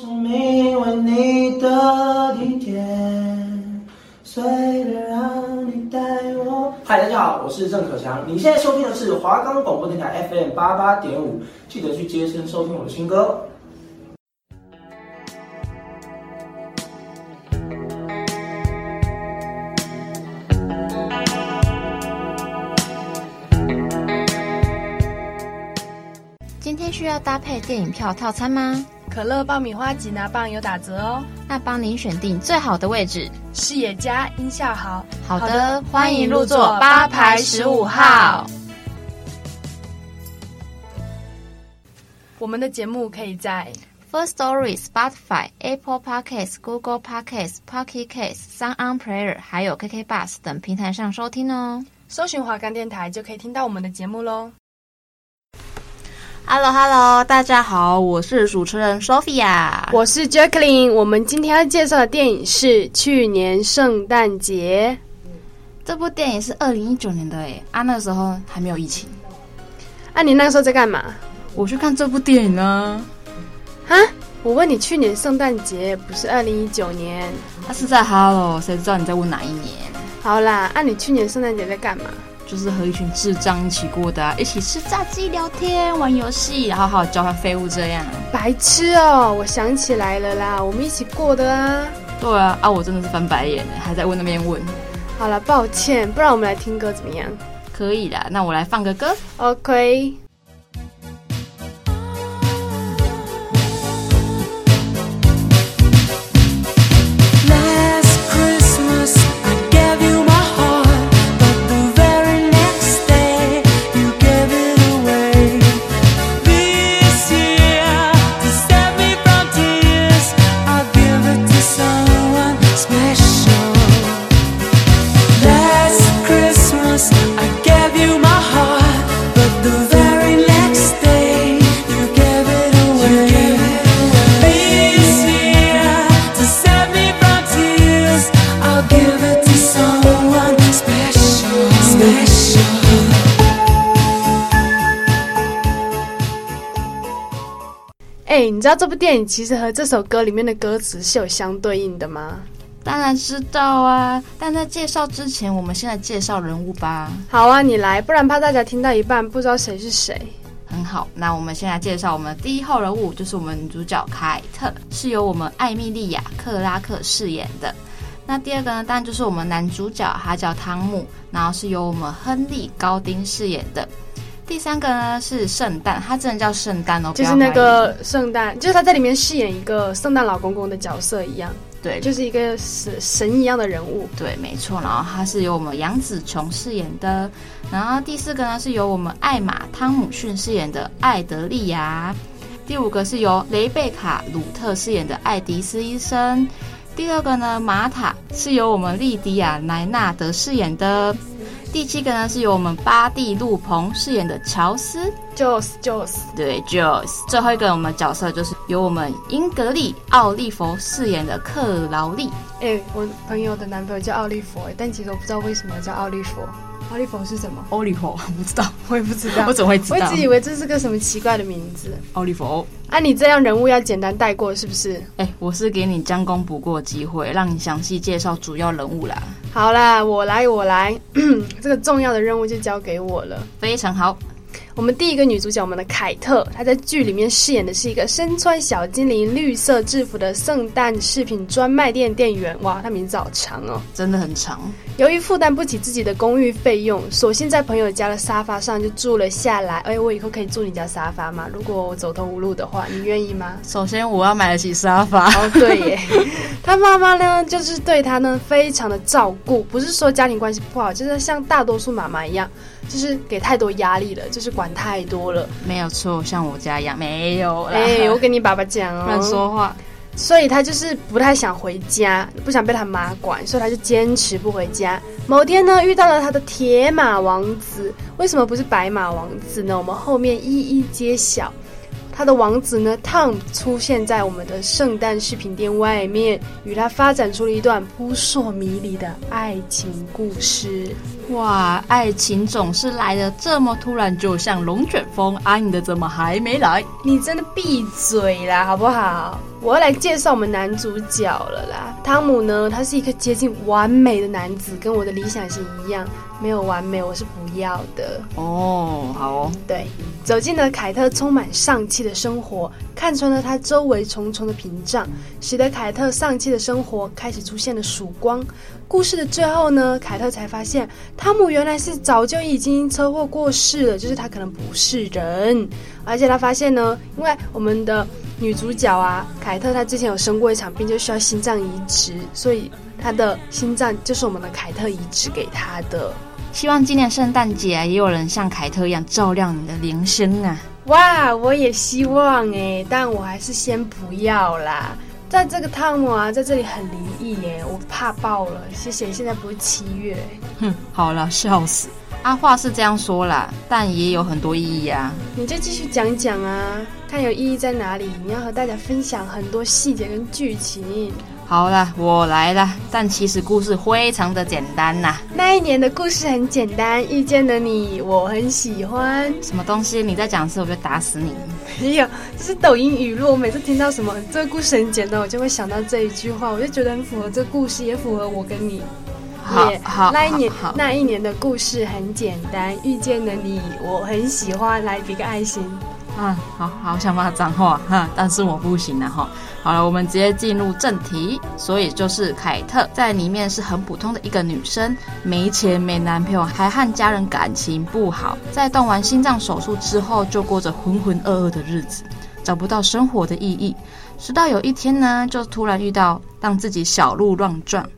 生命为你的地铁，随便让你带我。嗨，大家好，我是郑可强。你现在收听的是华冈广播电台 FM 八八点五，记得去接声收听我的新歌。今天需要搭配电影票套餐吗？可乐爆米花吉拿棒有打折哦，那帮您选定最好的位置，视野佳，音效好。好的，欢迎入座八排十五号。我们的节目可以在 First Story、Spotify、Apple Podcasts、Google Podcasts、Pocket Casts、SoundOn Player 还有 KK Bus 等平台上收听哦。搜寻华冈电台就可以听到我们的节目喽。Hello，Hello，hello, 大家好，我是主持人 Sophia，我是 Jacqueline。我们今天要介绍的电影是《去年圣诞节》。这部电影是二零一九年的哎，啊，那个时候还没有疫情。啊，你那个时候在干嘛？我去看这部电影呢。啊？我问你，去年圣诞节不是二零一九年？他、啊、是在 Hello，谁知道你在问哪一年？好啦，啊，你去年圣诞节在干嘛？就是和一群智障一起过的、啊，一起吃炸鸡、聊天、玩游戏，然后还有交换废物这样。白痴哦！我想起来了啦，我们一起过的啊。对啊，啊，我真的是翻白眼，还在问那边问。好了，抱歉，不然我们来听歌怎么样？可以的，那我来放个歌。OK。知道这部电影其实和这首歌里面的歌词是有相对应的吗？当然知道啊！但在介绍之前，我们先来介绍人物吧。好啊，你来，不然怕大家听到一半不知道谁是谁。很好，那我们先来介绍我们第一号人物，就是我们女主角凯特，是由我们艾米莉亚·克拉克饰演的。那第二个呢，当然就是我们男主角，他叫汤姆，然后是由我们亨利·高丁饰演的。第三个呢是圣诞，他真的叫圣诞哦，就是那个圣诞，就是他在里面饰演一个圣诞老公公的角色一样，对，就是一个神神一样的人物，对，没错。然后他是由我们杨紫琼饰演的，然后第四个呢是由我们艾玛汤姆逊饰演的艾德利亚，第五个是由雷贝卡鲁特饰演的爱迪斯医生，第二个呢玛塔是由我们莉迪亚莱纳德饰演的。第七个呢，是由我们巴蒂路鹏饰演的乔斯，Joss Joss，对 Joss。最后一个我们角色就是由我们英格丽奥利弗饰演的克劳利。哎、欸，我朋友的男朋友叫奥利弗，但其实我不知道为什么叫奥利弗。奥利弗是什么？奥利弗不知道，我也不知道，我怎么会知道？我一直以为这是个什么奇怪的名字。奥利弗，啊，你这样人物要简单带过是不是？哎、欸，我是给你将功补过机会，让你详细介绍主要人物啦。好啦，我来，我来，这个重要的任务就交给我了。非常好。我们第一个女主角，我们的凯特，她在剧里面饰演的是一个身穿小精灵绿色制服的圣诞饰品专卖店店员。哇，她名字好长哦，真的很长。由于负担不起自己的公寓费用，索性在朋友家的沙发上就住了下来。哎，我以后可以住你家沙发吗？如果我走投无路的话，你愿意吗？首先，我要买得起沙发。哦，对耶。她妈妈呢，就是对她呢非常的照顾，不是说家庭关系不好，就是像大多数妈妈一样。就是给太多压力了，就是管太多了。没有错，像我家一样，没有。哎、欸，我跟你爸爸讲哦，乱说话。所以他就是不太想回家，不想被他妈管，所以他就坚持不回家。某天呢，遇到了他的铁马王子。为什么不是白马王子呢？我们后面一一揭晓。他的王子呢，Tom 出现在我们的圣诞饰品店外面，与他发展出了一段扑朔迷离的爱情故事。哇，爱情总是来的这么突然，就像龙卷风。爱你的怎么还没来？你真的闭嘴啦，好不好？我要来介绍我们男主角了啦。汤姆呢，他是一个接近完美的男子，跟我的理想型一样，没有完美，我是不要的。哦，好哦。对，走进了凯特充满丧气的生活，看穿了他周围重重的屏障，使得凯特丧气的生活开始出现了曙光。故事的最后呢，凯特才发现汤姆原来是早就已经车祸过世了，就是他可能不是人，而且他发现呢，因为我们的。女主角啊，凯特她之前有生过一场病，就需要心脏移植，所以她的心脏就是我们的凯特移植给她的。希望今年圣诞节啊，也有人像凯特一样照亮你的铃声啊！哇，我也希望哎，但我还是先不要啦。在这个汤姆啊，在这里很灵异耶，我怕爆了。谢谢，现在不是七月。哼，好了，笑死。阿，话是这样说啦，但也有很多意义啊。你就继续讲讲啊。看有意义在哪里？你要和大家分享很多细节跟剧情。好了，我来了。但其实故事非常的简单呐、啊。那一年的故事很简单，遇见了你，我很喜欢。什么东西？你再讲一次，我就打死你。没有，这是抖音语录。我每次听到什么这个故事很简单，我就会想到这一句话，我就觉得很符合这个故事，也符合我跟你。好，好，那一年那一年的故事很简单，遇见了你，我很喜欢。来，比个爱心。啊，好好想骂脏话哈，但是我不行了哈。好了，我们直接进入正题。所以就是凯特在里面是很普通的一个女生，没钱没男朋友，还和家人感情不好。在动完心脏手术之后，就过着浑浑噩噩的日子，找不到生活的意义。直到有一天呢，就突然遇到让自己小鹿乱撞。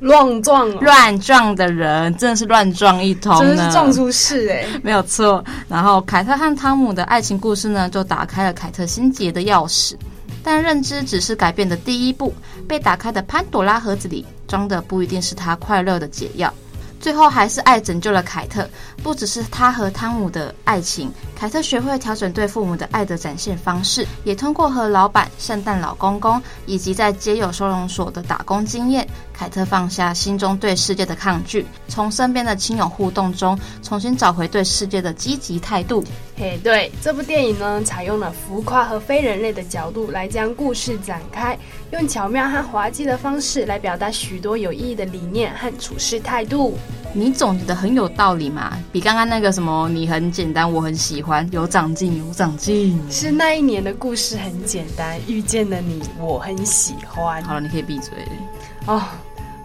乱撞，乱撞的人真的是乱撞一通，真的是撞出事哎，没有错。然后凯特和汤姆的爱情故事呢，就打开了凯特心结的钥匙。但认知只是改变的第一步，被打开的潘朵拉盒子里装的不一定是他快乐的解药。最后还是爱拯救了凯特，不只是他和汤姆的爱情，凯特学会调整对父母的爱的展现方式，也通过和老板、圣诞老公公以及在街友收容所的打工经验，凯特放下心中对世界的抗拒，从身边的亲友互动中重新找回对世界的积极态度。嘿，对，这部电影呢，采用了浮夸和非人类的角度来将故事展开，用巧妙和滑稽的方式来表达许多有意义的理念和处事态度。你总结得很有道理嘛，比刚刚那个什么你很简单，我很喜欢，有长进，有长进。是那一年的故事很简单，遇见了你，我很喜欢。好了，你可以闭嘴哦。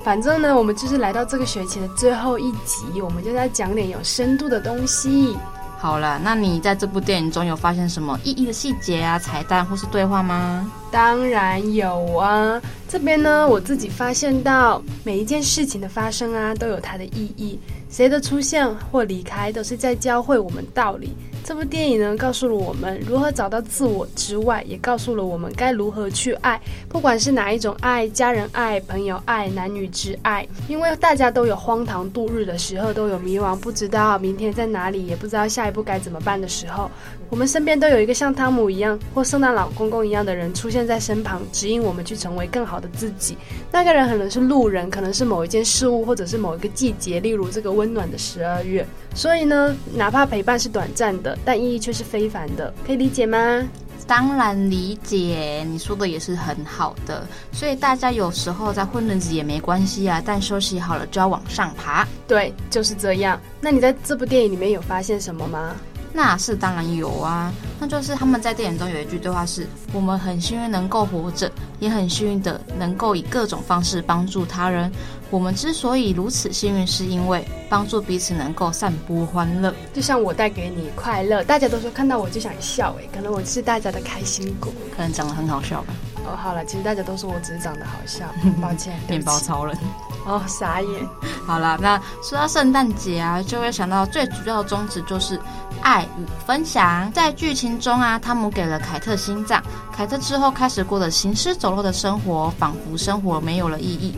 反正呢，我们就是来到这个学期的最后一集，我们就在讲点有深度的东西。好了，那你在这部电影中有发现什么意义的细节啊、彩蛋或是对话吗？当然有啊。这边呢，我自己发现到每一件事情的发生啊，都有它的意义。谁的出现或离开，都是在教会我们道理。这部电影呢，告诉了我们如何找到自我之外，也告诉了我们该如何去爱，不管是哪一种爱，家人爱、朋友爱、男女之爱。因为大家都有荒唐度日的时候，都有迷惘，不知道明天在哪里，也不知道下一步该怎么办的时候，我们身边都有一个像汤姆一样或圣诞老公公一样的人出现在身旁，指引我们去成为更好的自己。那个人可能是路人，可能是某一件事物，或者是某一个季节，例如这个温暖的十二月。所以呢，哪怕陪伴是短暂的，但意义却是非凡的，可以理解吗？当然理解，你说的也是很好的。所以大家有时候在混日子也没关系啊，但休息好了就要往上爬。对，就是这样。那你在这部电影里面有发现什么吗？那是当然有啊，那就是他们在电影中有一句对话是：我们很幸运能够活着，也很幸运的能够以各种方式帮助他人。我们之所以如此幸运，是因为帮助彼此能够散播欢乐。就像我带给你快乐，大家都说看到我就想笑，诶，可能我是大家的开心果，可能长得很好笑吧。哦，好了，其实大家都说我只是长得好笑，抱歉。面包超人。哦，傻眼。好了，那说到圣诞节啊，就会想到最主要的宗旨就是爱与分享。在剧情中啊，汤姆给了凯特心脏，凯特之后开始过着行尸走肉的生活，仿佛生活没有了意义。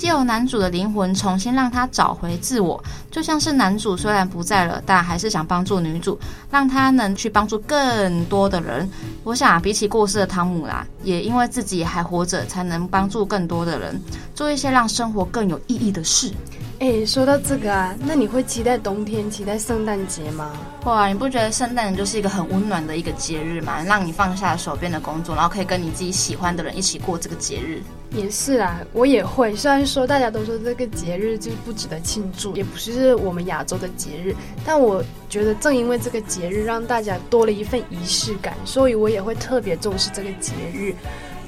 借由男主的灵魂重新让他找回自我，就像是男主虽然不在了，但还是想帮助女主，让他能去帮助更多的人。我想，比起过世的汤姆啦，也因为自己还活着，才能帮助更多的人，做一些让生活更有意义的事。哎，说到这个啊，那你会期待冬天、期待圣诞节吗？哇，你不觉得圣诞就是一个很温暖的一个节日吗？让你放下手边的工作，然后可以跟你自己喜欢的人一起过这个节日。也是啊，我也会。虽然说大家都说这个节日就不值得庆祝，也不是我们亚洲的节日，但我觉得正因为这个节日让大家多了一份仪式感，所以我也会特别重视这个节日。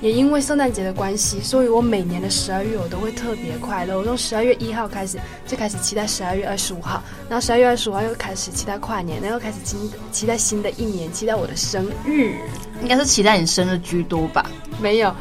也因为圣诞节的关系，所以我每年的十二月我都会特别快乐。我从十二月一号开始就开始期待十二月二十五号，然后十二月二十五号又开始期待跨年，然后开始期期待新的一年，期待我的生日。应该是期待你生日居多吧？没有。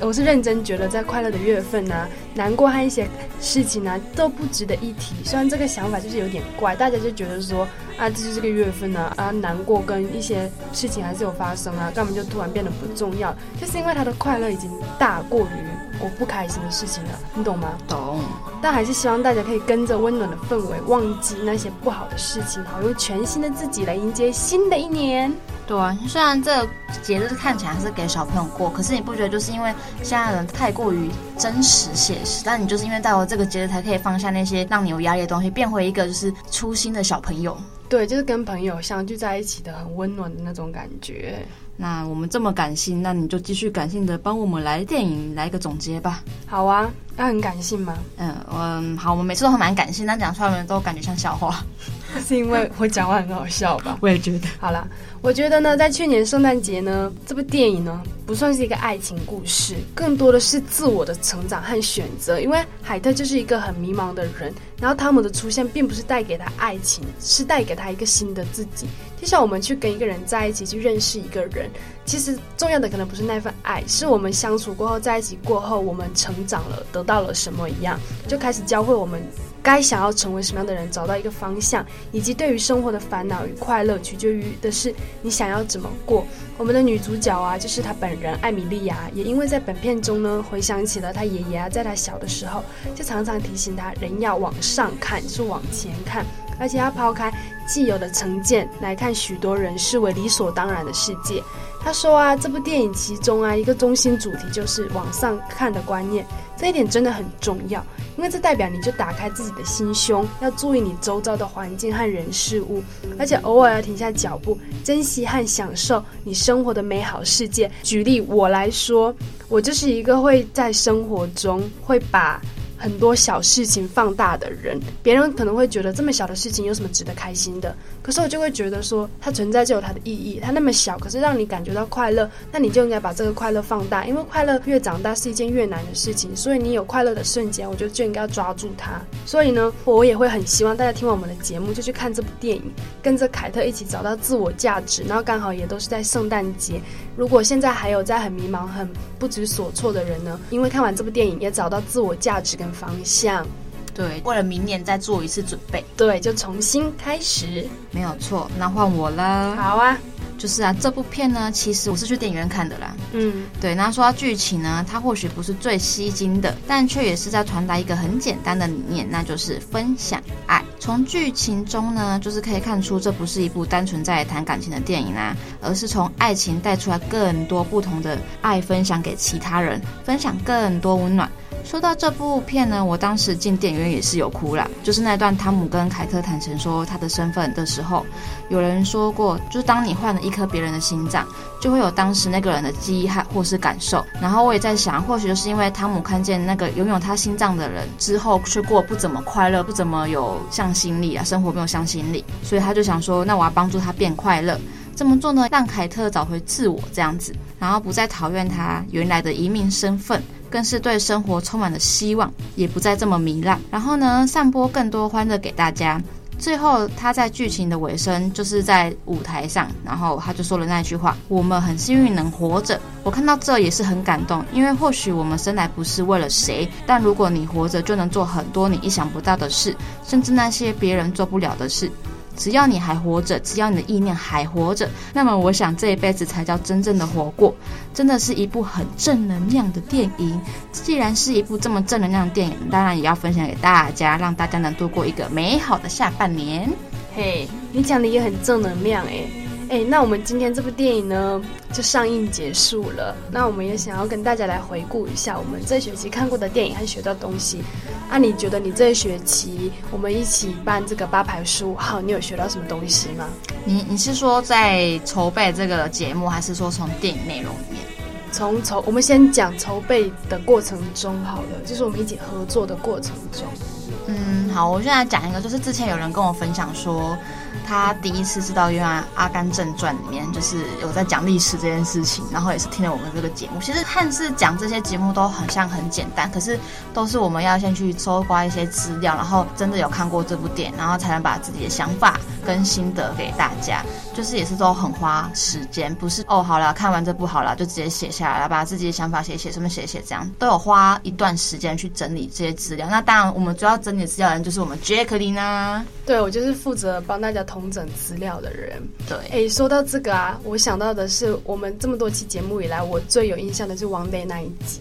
我是认真觉得，在快乐的月份呢、难过和一些事情呢、都不值得一提。虽然这个想法就是有点怪，大家就觉得说啊，这就是个月份呢，啊，难过跟一些事情还是有发生啊，干嘛就突然变得不重要？就是因为他的快乐已经大过于我不开心的事情了，你懂吗？懂。但还是希望大家可以跟着温暖的氛围，忘记那些不好的事情，好用全新的自己来迎接新的一年。对啊，虽然这个节日看起来是给小朋友过，可是你不觉得就是因为现在人太过于真实写实，但你就是因为到了这个节日才可以放下那些让你有压力的东西，变回一个就是初心的小朋友。对，就是跟朋友相聚在一起的很温暖的那种感觉。那我们这么感性，那你就继续感性的帮我们来电影来一个总结吧。好啊，那很感性吗？嗯嗯，好，我们每次都很蛮感性，但讲出来的都感觉像笑话。是因为我讲话很好笑吧？我也觉得。好啦，我觉得呢，在去年圣诞节呢，这部电影呢，不算是一个爱情故事，更多的是自我的成长和选择。因为海特就是一个很迷茫的人，然后汤姆的出现并不是带给他爱情，是带给他一个新的自己。就像我们去跟一个人在一起，去认识一个人，其实重要的可能不是那份爱，是我们相处过后，在一起过后，我们成长了，得到了什么一样，就开始教会我们该想要成为什么样的人，找到一个方向，以及对于生活的烦恼与快乐，取决于的是你想要怎么过。我们的女主角啊，就是她本人艾米莉亚，也因为在本片中呢，回想起了她爷爷啊，在她小的时候，就常常提醒她，人要往上看，是往前看。而且要抛开既有的成见来看许多人视为理所当然的世界。他说啊，这部电影其中啊一个中心主题就是往上看的观念，这一点真的很重要，因为这代表你就打开自己的心胸，要注意你周遭的环境和人事物，而且偶尔要停下脚步，珍惜和享受你生活的美好世界。举例我来说，我就是一个会在生活中会把。很多小事情放大的人，别人可能会觉得这么小的事情有什么值得开心的？可是我就会觉得说，它存在就有它的意义。它那么小，可是让你感觉到快乐，那你就应该把这个快乐放大，因为快乐越长大是一件越难的事情。所以你有快乐的瞬间，我觉得就应该要抓住它。所以呢，我也会很希望大家听完我们的节目就去看这部电影，跟着凯特一起找到自我价值。然后刚好也都是在圣诞节。如果现在还有在很迷茫、很不知所措的人呢，因为看完这部电影也找到自我价值跟方向，对，为了明年再做一次准备，对，就重新开始，没有错。那换我了，好啊，就是啊，这部片呢，其实我是去电影院看的啦，嗯，对。那说到剧情呢，它或许不是最吸睛的，但却也是在传达一个很简单的理念，那就是分享爱。从剧情中呢，就是可以看出这不是一部单纯在谈感情的电影啊，而是从爱情带出来更多不同的爱，分享给其他人，分享更多温暖。说到这部片呢，我当时进电影院也是有哭啦。就是那段汤姆跟凯特坦诚说他的身份的时候，有人说过，就当你换了一颗别人的心脏，就会有当时那个人的记忆还或是感受。然后我也在想，或许就是因为汤姆看见那个拥有他心脏的人之后，却过不怎么快乐，不怎么有向心力啊，生活没有向心力，所以他就想说，那我要帮助他变快乐。这么做呢，让凯特找回自我这样子，然后不再讨厌他原来的移民身份。更是对生活充满了希望，也不再这么糜烂。然后呢，散播更多欢乐给大家。最后，他在剧情的尾声，就是在舞台上，然后他就说了那句话：“我们很幸运能活着。”我看到这也是很感动，因为或许我们生来不是为了谁，但如果你活着，就能做很多你意想不到的事，甚至那些别人做不了的事。只要你还活着，只要你的意念还活着，那么我想这一辈子才叫真正的活过。真的是一部很正能量的电影。既然是一部这么正能量的电影，当然也要分享给大家，让大家能度过一个美好的下半年。嘿，你讲的也很正能量诶。哎，那我们今天这部电影呢，就上映结束了。那我们也想要跟大家来回顾一下我们这学期看过的电影和学到东西。啊，你觉得你这学期我们一起办这个八排十五号，你有学到什么东西吗？你你是说在筹备这个节目，还是说从电影内容里面？从筹，我们先讲筹备的过程中好了，就是我们一起合作的过程中。嗯，好，我现在讲一个，就是之前有人跟我分享说。他第一次知道，原来《阿甘正传》里面就是有在讲历史这件事情，然后也是听了我们这个节目。其实看似讲这些节目都很像很简单，可是都是我们要先去搜刮一些资料，然后真的有看过这部电影，然后才能把自己的想法跟心得给大家。就是也是都很花时间，不是哦，好了，看完这部好了就直接写下来了，把自己的想法写写，什么写写，这样都有花一段时间去整理这些资料。那当然，我们主要整资料的人就是我们杰克琳啊。对，我就是负责帮大家统整资料的人。对，哎，说到这个啊，我想到的是，我们这么多期节目以来，我最有印象的是王雷那一集，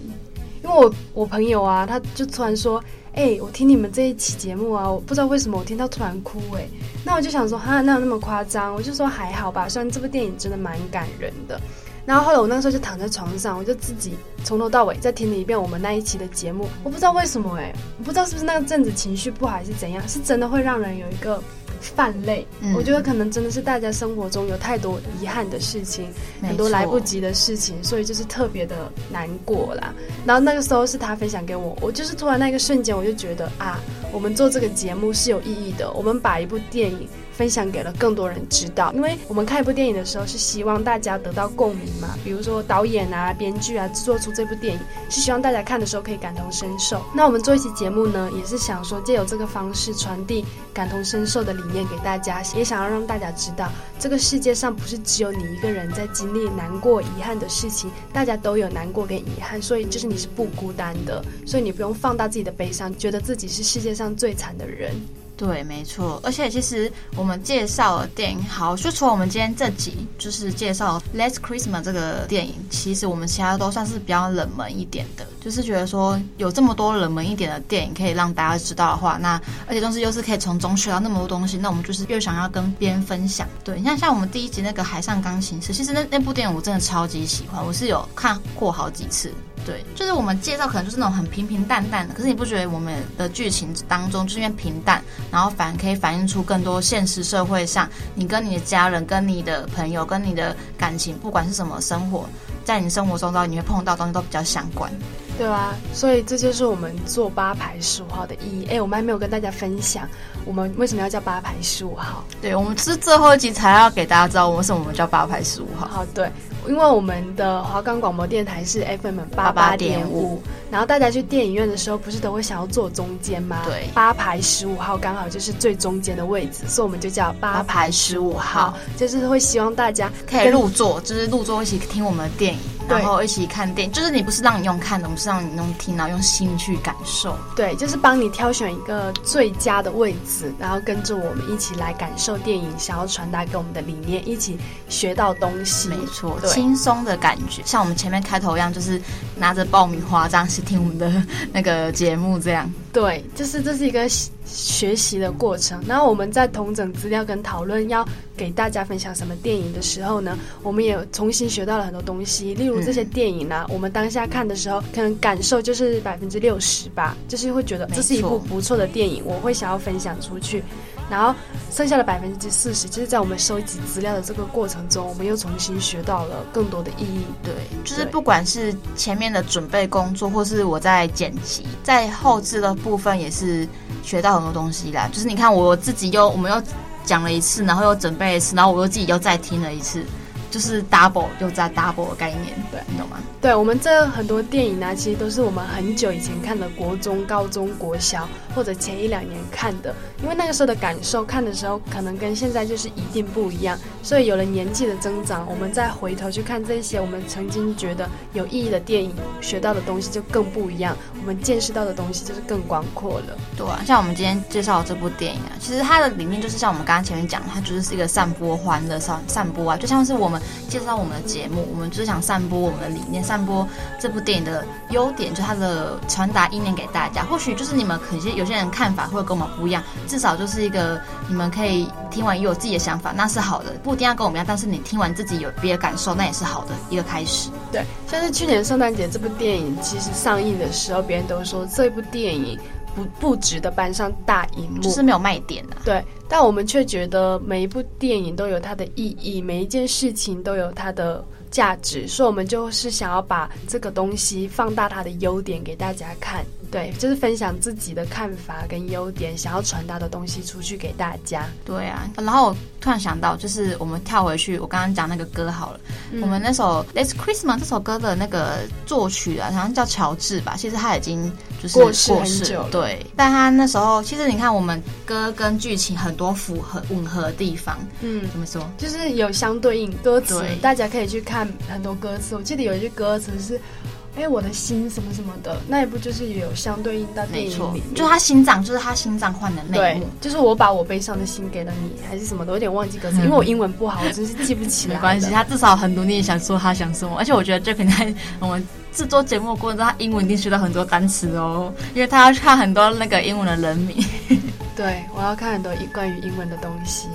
因为我我朋友啊，他就突然说，哎，我听你们这一期节目啊，我不知道为什么我听到突然哭，哎，那我就想说，哈，哪有那么夸张？我就说还好吧，虽然这部电影真的蛮感人的。然后后来我那个时候就躺在床上，我就自己从头到尾再听了一遍我们那一期的节目。我不知道为什么哎、欸，我不知道是不是那个阵子情绪不好还是怎样，是真的会让人有一个泛泪。嗯、我觉得可能真的是大家生活中有太多遗憾的事情，很多来不及的事情，所以就是特别的难过啦。然后那个时候是他分享给我，我就是突然那个瞬间我就觉得啊，我们做这个节目是有意义的，我们把一部电影。分享给了更多人知道，因为我们看一部电影的时候是希望大家得到共鸣嘛，比如说导演啊、编剧啊制作出这部电影，是希望大家看的时候可以感同身受。那我们做一期节目呢，也是想说借由这个方式传递感同身受的理念给大家，也想要让大家知道，这个世界上不是只有你一个人在经历难过、遗憾的事情，大家都有难过跟遗憾，所以就是你是不孤单的，所以你不用放大自己的悲伤，觉得自己是世界上最惨的人。对，没错，而且其实我们介绍的电影，好，就除了我们今天这集就是介绍《Last Christmas》这个电影，其实我们其他都算是比较冷门一点的，就是觉得说有这么多冷门一点的电影可以让大家知道的话，那而且同时又是可以从中学到那么多东西，那我们就是越想要跟别人分享。对，你看像我们第一集那个《海上钢琴师》，其实那那部电影我真的超级喜欢，我是有看过好几次。对，就是我们介绍可能就是那种很平平淡淡的，可是你不觉得我们的剧情当中就是因为平淡，然后反而可以反映出更多现实社会上你跟你的家人、跟你的朋友、跟你的感情，不管是什么生活，在你生活中到你会碰到的东西都比较相关。对啊，所以这就是我们做八排十五号的意义。哎，我们还没有跟大家分享我们为什么要叫八排十五号。对，我们是最后一集才要给大家知道为什么我们叫八排十五号。好，对，因为我们的华冈广播电台是 FM 八八点五，然后大家去电影院的时候不是都会想要坐中间吗？对，八排十五号刚好就是最中间的位置，所以我们就叫八排十五号，就是会希望大家可以入座，就是入座一起听我们的电影。然后一起看电影，就是你不是让你用看的，我们是让你用听，然后用心去感受。对，就是帮你挑选一个最佳的位置，然后跟着我们一起来感受电影，想要传达给我们的理念，一起学到东西。没错，轻松的感觉，像我们前面开头一样，就是拿着爆米花这样去听我们的 那个节目，这样。对，就是这是一个学习的过程。然后我们在同整资料跟讨论要给大家分享什么电影的时候呢，我们也重新学到了很多东西。例如这些电影呢、啊，嗯、我们当下看的时候，可能感受就是百分之六十吧，就是会觉得这是一部不错的电影，我会想要分享出去。然后剩下的百分之四十，就是在我们收集资料的这个过程中，我们又重新学到了更多的意义。对，就是不管是前面的准备工作，或是我在剪辑、在后置的部分，也是学到很多东西啦。就是你看，我自己又我们又讲了一次，然后又准备一次，然后我又自己又再听了一次。就是 double 又在 double 的概念，对，你懂吗？对，我们这很多电影呢，其实都是我们很久以前看的，国中、高中、国小或者前一两年看的，因为那个时候的感受，看的时候可能跟现在就是一定不一样。所以有了年纪的增长，我们再回头去看这些我们曾经觉得有意义的电影，学到的东西就更不一样，我们见识到的东西就是更广阔了。对啊，像我们今天介绍的这部电影啊，其实它的里面就是像我们刚刚前面讲，它就是一个散播欢乐、散散播啊，就像是我们。介绍我们的节目，我们就是想散播我们的理念，散播这部电影的优点，就它的传达意念给大家。或许就是你们可能有些人看法会跟我们不一样，至少就是一个你们可以听完有自己的想法，那是好的。不一定要跟我们一样，但是你听完自己有别的感受，那也是好的一个开始。对，像是去年圣诞节这部电影其实上映的时候，别人都说这部电影不不值得搬上大荧幕，就是没有卖点啊。对，但我们却觉得每一部电影都有它的意义，每一件事情都有它的价值，所以我们就是想要把这个东西放大它的优点给大家看。对，就是分享自己的看法跟优点，想要传达的东西出去给大家。对啊，然后我突然想到，就是我们跳回去，我刚刚讲那个歌好了，嗯、我们那首《Last Christmas》这首歌的那个作曲啊，好像叫乔治吧，其实他已经就是过世很久。对，但他那时候其实你看，我们歌跟剧情很多符合吻合的地方。嗯，怎么说？就是有相对应歌词，大家可以去看很多歌词。我记得有一句歌词是。哎，我的心什么什么的，那一部就是也有相对应到电影里面，就是他心脏，就是他心脏换的内幕，就是我把我悲伤的心给了你，还是什么的，我有点忘记歌词，嗯、因为我英文不好，我真是记不起来。没关系，他至少很努力想说他想什么，而且我觉得这可能在我们制作节目过程中，他英文一定学到很多单词哦，因为他要看很多那个英文的人名。对，我要看很多关于英文的东西，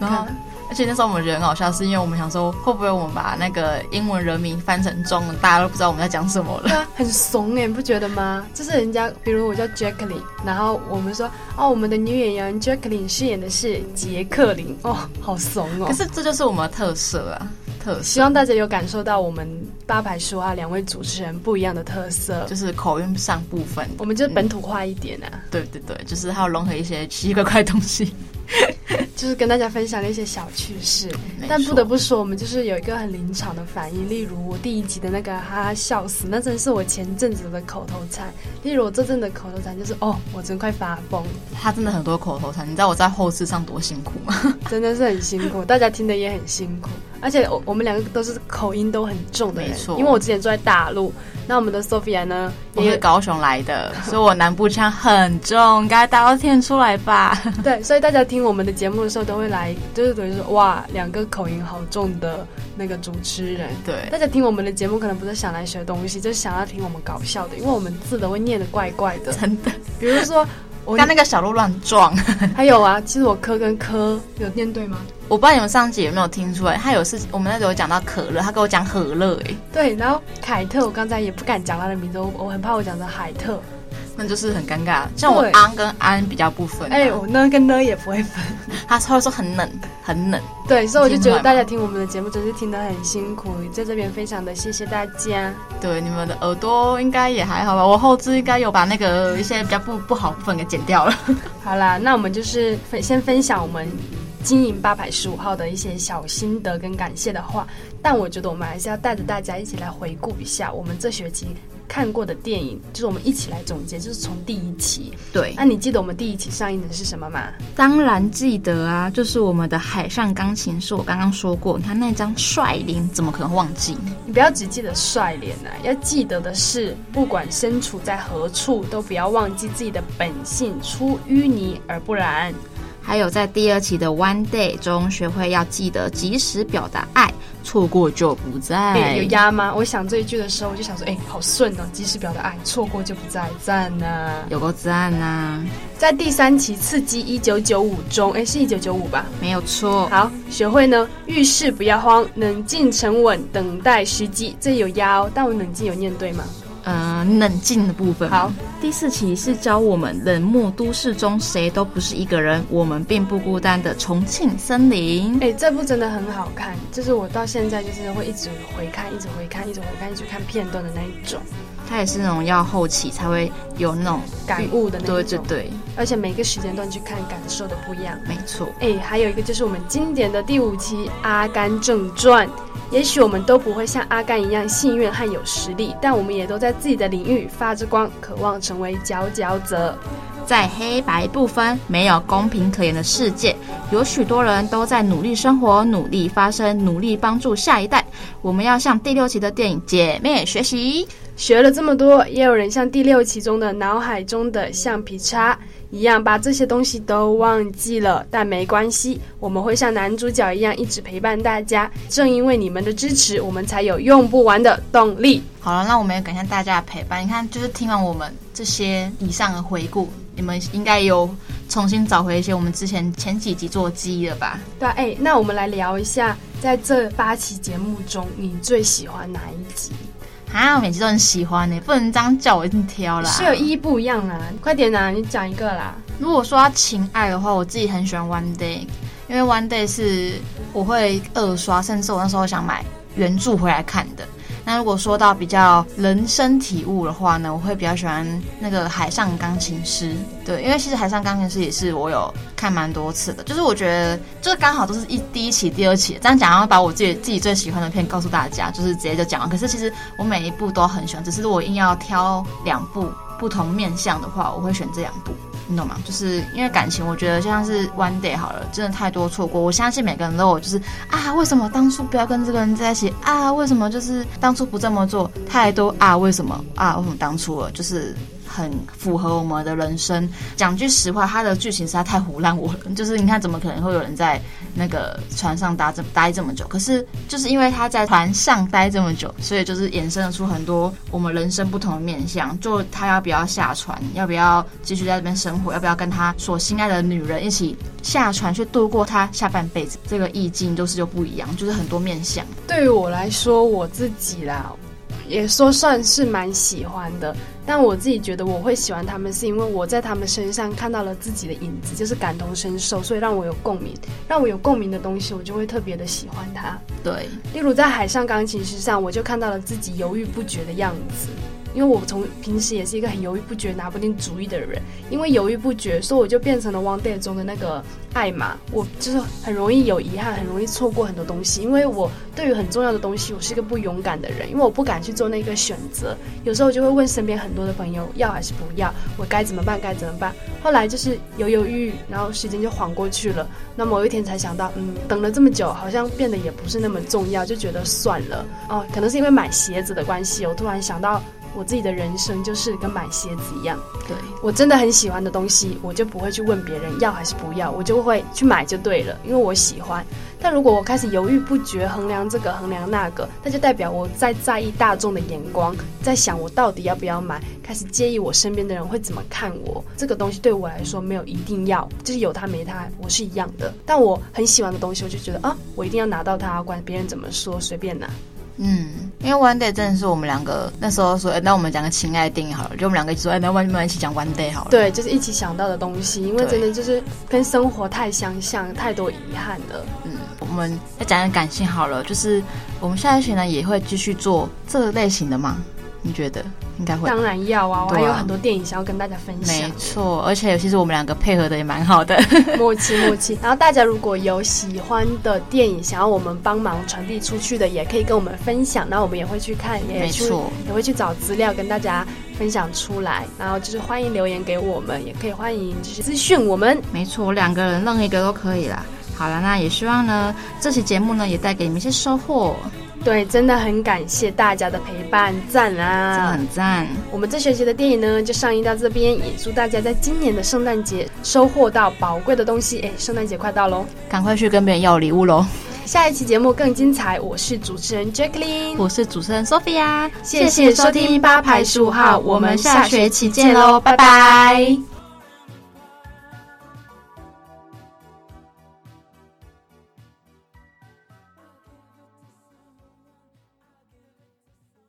然后。而且那时候我们觉得很好笑，是因为我们想说，会不会我们把那个英文人名翻成中文，大家都不知道我们在讲什么了？对啊，很怂哎，你不觉得吗？就是人家，比如我叫 Jacqueline，然后我们说，哦，我们的女演员 Jacqueline 饰演的是杰克林，哦，好怂哦。可是这就是我们的特色啊，特色。希望大家有感受到我们八排说啊两位主持人不一样的特色，就是口音上部分，我们就是本土化一点啊。嗯、对对对，就是还有融合一些奇奇怪怪的东西。就是跟大家分享了一些小趣事，但不得不说，我们就是有一个很临场的反应。例如我第一集的那个哈哈笑死，那真是我前阵子的口头禅。例如我这阵的口头禅就是哦，我真快发疯。他真的很多口头禅，你知道我在后置上多辛苦吗？真的是很辛苦，大家听的也很辛苦。而且我我们两个都是口音都很重的人，没错。因为我之前住在大陆，那我们的 Sophia 呢，我是高雄来的，所以我南部腔很重，应该大家都听得出来吧？对，所以大家听我们的节目的时候都会来，就是等于说哇，两个口音好重的那个主持人。对，大家听我们的节目可能不是想来学东西，就是想要听我们搞笑的，因为我们字都会念的怪怪的，真的。比如说。我刚那个小鹿乱撞，还有啊，其实我科跟科有念对吗？我不知道你们上集有没有听出来，他有事，我们那时候讲到可乐，他跟我讲可乐，哎，对，然后凯特，我刚才也不敢讲他的名字，我我很怕我讲成海特。那就是很尴尬，像我安跟安比较不分，哎，我呢跟呢也不会分，他会说很冷，很冷，对，所以我就觉得大家听我们的节目真是听得很辛苦，在这边非常的谢谢大家。对，你们的耳朵应该也还好吧？我后置应该有把那个一些比较不不好部分给剪掉了。好啦，那我们就是分先分享我们经营八百十五号的一些小心得跟感谢的话，但我觉得我们还是要带着大家一起来回顾一下我们这学期。看过的电影，就是我们一起来总结，就是从第一期。对，那、啊、你记得我们第一期上映的是什么吗？当然记得啊，就是我们的《海上钢琴师》。我刚刚说过，你看那张帅脸，怎么可能忘记？你不要只记得帅脸啊，要记得的是，不管身处在何处，都不要忘记自己的本性，出淤泥而不染。还有在第二期的 One Day 中，学会要记得及时表达爱，错过就不再。欸、有压吗？我想这一句的时候，我就想说，哎、欸，好顺哦，及时表达爱，错过就不在，赞呐、啊，有够赞呐！在第三期刺激一九九五中，哎、欸，是一九九五吧？没有错。好，学会呢，遇事不要慌，冷静沉稳，等待时机。这有压哦，但我冷静有念对吗？呃，冷静的部分。好，第四期是教我们冷漠都市中谁都不是一个人，我们并不孤单的重庆森林。哎、欸，这部真的很好看，就是我到现在就是会一直回看，一直回看，一直回看，一直看片段的那一种。它也是那种要后期才会有那种感悟的那种。对对对，而且每个时间段去看，感受的不一样。没错。哎、欸，还有一个就是我们经典的第五期《阿甘正传》。也许我们都不会像阿甘一样幸运和有实力，但我们也都在自己的领域发着光，渴望成为佼佼者。在黑白不分、没有公平可言的世界，有许多人都在努力生活、努力发声、努力帮助下一代。我们要向第六期的电影姐妹学习。学了这么多，也有人像第六期中的脑海中的橡皮擦一样，把这些东西都忘记了。但没关系，我们会像男主角一样一直陪伴大家。正因为你们的支持，我们才有用不完的动力。好了，那我们也感谢大家的陪伴。你看，就是听完我们这些以上的回顾，你们应该有重新找回一些我们之前前几集做记忆了吧？对啊，哎，那我们来聊一下，在这八期节目中，你最喜欢哪一集？啊，我每集都很喜欢呢，不能这样叫我一定挑啦。是有意义不一样啊，快点啊，你讲一个啦。如果说要情爱的话，我自己很喜欢 One Day，因为 One Day 是我会二刷，甚至我那时候想买原著回来看的。那如果说到比较人生体悟的话呢，我会比较喜欢那个《海上钢琴师》。对，因为其实《海上钢琴师》也是我有看蛮多次的，就是我觉得就是刚好都是一第一期、第二期这样讲，然后把我自己自己最喜欢的片告诉大家，就是直接就讲了。可是其实我每一部都很喜欢，只是我硬要挑两部不同面向的话，我会选这两部。你懂吗？就是因为感情，我觉得就像是 One Day 好了，真的太多错过。我相信每个人都有，就是啊，为什么当初不要跟这个人在一起啊？为什么就是当初不这么做？太多啊，为什么啊？为什么当初了？就是。很符合我们的人生。讲句实话，它的剧情实在太胡乱我了。就是你看，怎么可能会有人在那个船上待这待这么久？可是就是因为他在船上待这么久，所以就是衍生了出很多我们人生不同的面向。就他要不要下船？要不要继续在这边生活？要不要跟他所心爱的女人一起下船去度过他下半辈子？这个意境都是就不一样，就是很多面向。对于我来说，我自己啦。也说算是蛮喜欢的，但我自己觉得我会喜欢他们，是因为我在他们身上看到了自己的影子，就是感同身受，所以让我有共鸣，让我有共鸣的东西，我就会特别的喜欢他。对，例如在海上钢琴师上，我就看到了自己犹豫不决的样子。因为我从平时也是一个很犹豫不决、拿不定主意的人，因为犹豫不决，所以我就变成了《One Day》中的那个艾玛。我就是很容易有遗憾，很容易错过很多东西。因为我对于很重要的东西，我是一个不勇敢的人，因为我不敢去做那个选择。有时候我就会问身边很多的朋友要还是不要，我该怎么办？该怎么办？后来就是犹犹豫豫，然后时间就晃过去了。那某一天才想到，嗯，等了这么久，好像变得也不是那么重要，就觉得算了。哦，可能是因为买鞋子的关系，我突然想到。我自己的人生就是跟买鞋子一样，对，我真的很喜欢的东西，我就不会去问别人要还是不要，我就会去买就对了，因为我喜欢。但如果我开始犹豫不决，衡量这个衡量那个，那就代表我在在意大众的眼光，在想我到底要不要买，开始介意我身边的人会怎么看我。这个东西对我来说没有一定要，就是有它没它，我是一样的。但我很喜欢的东西，我就觉得啊，我一定要拿到它，管别人怎么说，随便拿。嗯，因为 One Day 真的是我们两个那时候说，欸、那我们讲个情爱电影好了，就我们两个一起说，哎、欸，那我们一起讲 One Day 好了。对，就是一起想到的东西，因为真的就是跟生活太相像，太多遗憾了。嗯，我们再讲讲感性好了，就是我们下一期呢也会继续做这个类型的吗？你觉得？应该会，当然要啊！我还有很多电影想要跟大家分享。没错，而且其实我们两个配合的也蛮好的，默契默契。然后大家如果有喜欢的电影，想要我们帮忙传递出去的，也可以跟我们分享。那我们也会去看，也没错，也会去找资料跟大家分享出来。然后就是欢迎留言给我们，也可以欢迎就是资讯我们。没错，两个人任一个都可以啦。好了，那也希望呢，这期节目呢也带给你们一些收获。对，真的很感谢大家的陪伴，赞啊！真的很赞。我们这学期的电影呢，就上映到这边，也祝大家在今年的圣诞节收获到宝贵的东西。哎，圣诞节快到喽，赶快去跟别人要礼物喽！下一期节目更精彩，我是主持人 Jacqueline，我是主持人 Sophia，谢谢收听八排十五号，我们下学期见喽，拜拜。拜拜。